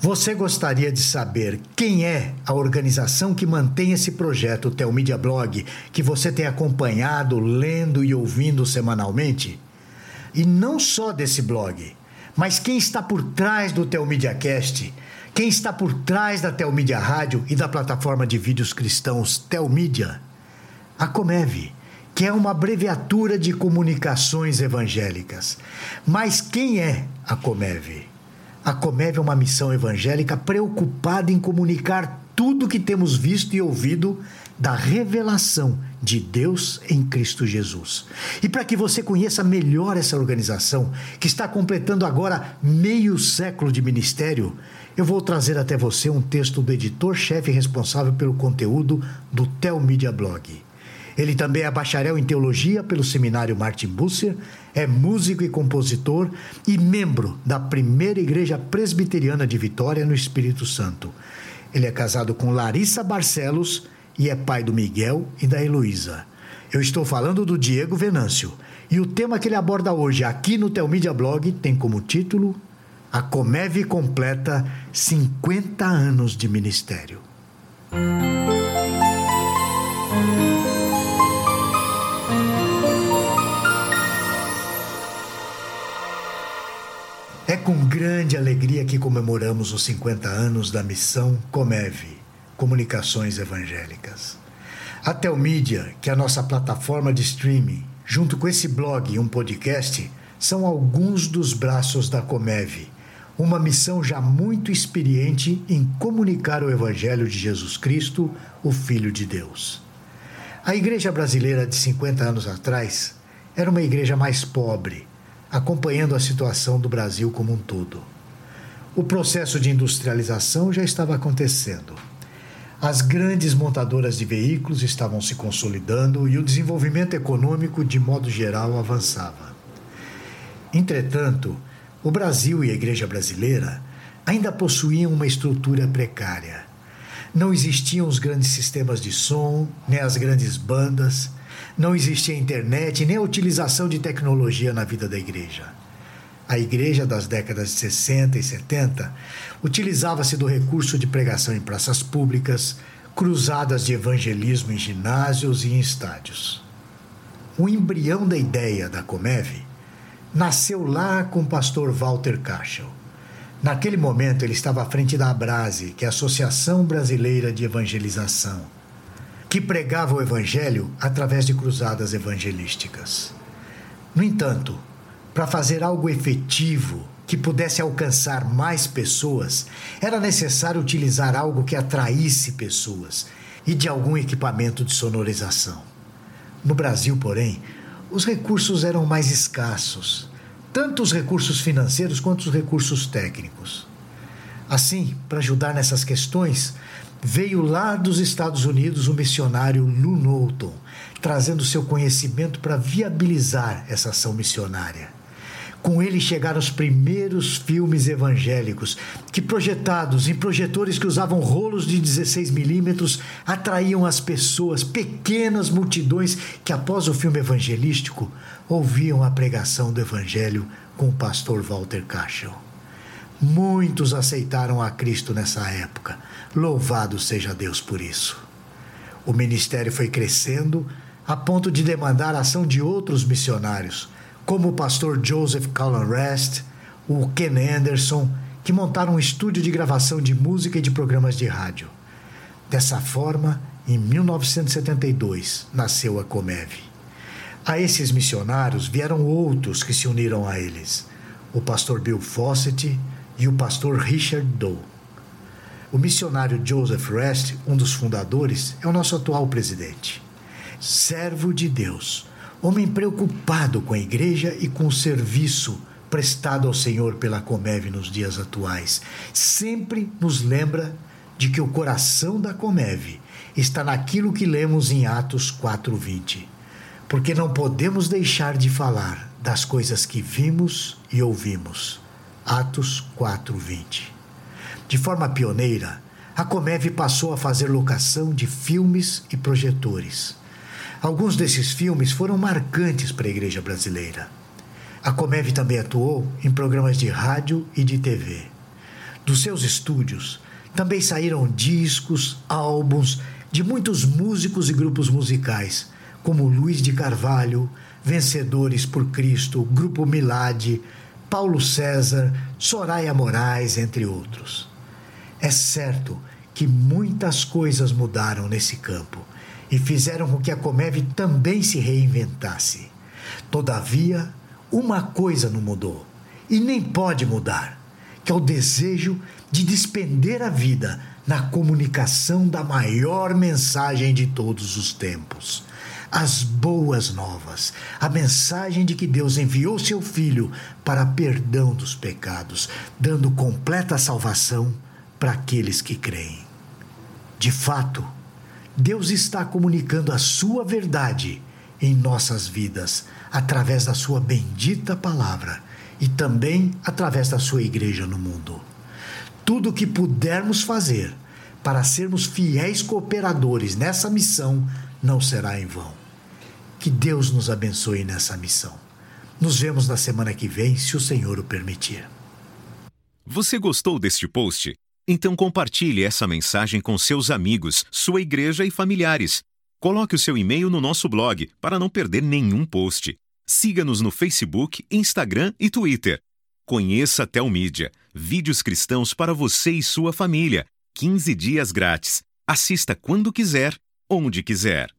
Você gostaria de saber quem é a organização que mantém esse projeto Telmídia Blog que você tem acompanhado, lendo e ouvindo semanalmente? E não só desse blog, mas quem está por trás do Telmídia Cast, quem está por trás da Telmídia Rádio e da plataforma de vídeos cristãos Telmídia? A Comev, que é uma abreviatura de comunicações evangélicas. Mas quem é a Comev? A Comév é uma missão evangélica preocupada em comunicar tudo o que temos visto e ouvido da revelação de Deus em Cristo Jesus. E para que você conheça melhor essa organização, que está completando agora meio século de ministério, eu vou trazer até você um texto do editor-chefe responsável pelo conteúdo do Tel Media Blog. Ele também é bacharel em teologia pelo seminário Martin Busser, é músico e compositor e membro da primeira igreja presbiteriana de Vitória no Espírito Santo. Ele é casado com Larissa Barcelos e é pai do Miguel e da Heloísa. Eu estou falando do Diego Venâncio. E o tema que ele aborda hoje aqui no Telmídia Blog tem como título A Comeve completa 50 anos de ministério. É com grande alegria que comemoramos os 50 anos da missão Comeve, Comunicações Evangélicas. A Telmídia, que é a nossa plataforma de streaming, junto com esse blog e um podcast, são alguns dos braços da Comeve, uma missão já muito experiente em comunicar o Evangelho de Jesus Cristo, o Filho de Deus. A igreja brasileira de 50 anos atrás era uma igreja mais pobre, acompanhando a situação do Brasil como um todo. O processo de industrialização já estava acontecendo. As grandes montadoras de veículos estavam se consolidando e o desenvolvimento econômico, de modo geral, avançava. Entretanto, o Brasil e a Igreja Brasileira ainda possuíam uma estrutura precária. Não existiam os grandes sistemas de som, nem as grandes bandas, não existia internet nem a utilização de tecnologia na vida da igreja. A igreja das décadas de 60 e 70 utilizava-se do recurso de pregação em praças públicas, cruzadas de evangelismo em ginásios e em estádios. O embrião da ideia da Comeve nasceu lá com o pastor Walter Cashel. Naquele momento ele estava à frente da Abrase, que é a Associação Brasileira de Evangelização que pregava o Evangelho através de cruzadas evangelísticas. No entanto, para fazer algo efetivo que pudesse alcançar mais pessoas, era necessário utilizar algo que atraísse pessoas e de algum equipamento de sonorização. No Brasil, porém, os recursos eram mais escassos, tanto os recursos financeiros quanto os recursos técnicos. Assim, para ajudar nessas questões, veio lá dos Estados Unidos o missionário Lou Knowlton, trazendo seu conhecimento para viabilizar essa ação missionária. Com ele chegaram os primeiros filmes evangélicos, que projetados em projetores que usavam rolos de 16 milímetros, atraíam as pessoas, pequenas multidões que, após o filme evangelístico, ouviam a pregação do evangelho com o pastor Walter Cashel. Muitos aceitaram a Cristo nessa época. Louvado seja Deus por isso. O ministério foi crescendo a ponto de demandar a ação de outros missionários, como o pastor Joseph Cullen Rest, o Ken Anderson, que montaram um estúdio de gravação de música e de programas de rádio. Dessa forma, em 1972, nasceu a Comev. A esses missionários vieram outros que se uniram a eles: o pastor Bill Fawcett, e o pastor Richard Doe. O missionário Joseph Rest, um dos fundadores, é o nosso atual presidente. Servo de Deus, homem preocupado com a igreja e com o serviço prestado ao Senhor pela Comeve nos dias atuais, sempre nos lembra de que o coração da Comeve está naquilo que lemos em Atos 4:20. Porque não podemos deixar de falar das coisas que vimos e ouvimos Atos 4:20. De forma pioneira, a Comeve passou a fazer locação de filmes e projetores. Alguns desses filmes foram marcantes para a igreja brasileira. A Comeve também atuou em programas de rádio e de TV. Dos seus estúdios também saíram discos, álbuns de muitos músicos e grupos musicais, como Luiz de Carvalho, Vencedores por Cristo, Grupo Milad, Paulo César, Soraya Moraes, entre outros. É certo que muitas coisas mudaram nesse campo e fizeram com que a Comev também se reinventasse. Todavia, uma coisa não mudou e nem pode mudar, que é o desejo de despender a vida na comunicação da maior mensagem de todos os tempos. As boas novas, a mensagem de que Deus enviou seu Filho para perdão dos pecados, dando completa salvação para aqueles que creem. De fato, Deus está comunicando a sua verdade em nossas vidas através da sua bendita palavra e também através da sua igreja no mundo. Tudo o que pudermos fazer para sermos fiéis cooperadores nessa missão não será em vão. Que Deus nos abençoe nessa missão. Nos vemos na semana que vem, se o Senhor o permitir. Você gostou deste post? Então compartilhe essa mensagem com seus amigos, sua igreja e familiares. Coloque o seu e-mail no nosso blog para não perder nenhum post. Siga-nos no Facebook, Instagram e Twitter. Conheça a Telmídia, vídeos cristãos para você e sua família. 15 dias grátis. Assista quando quiser, onde quiser.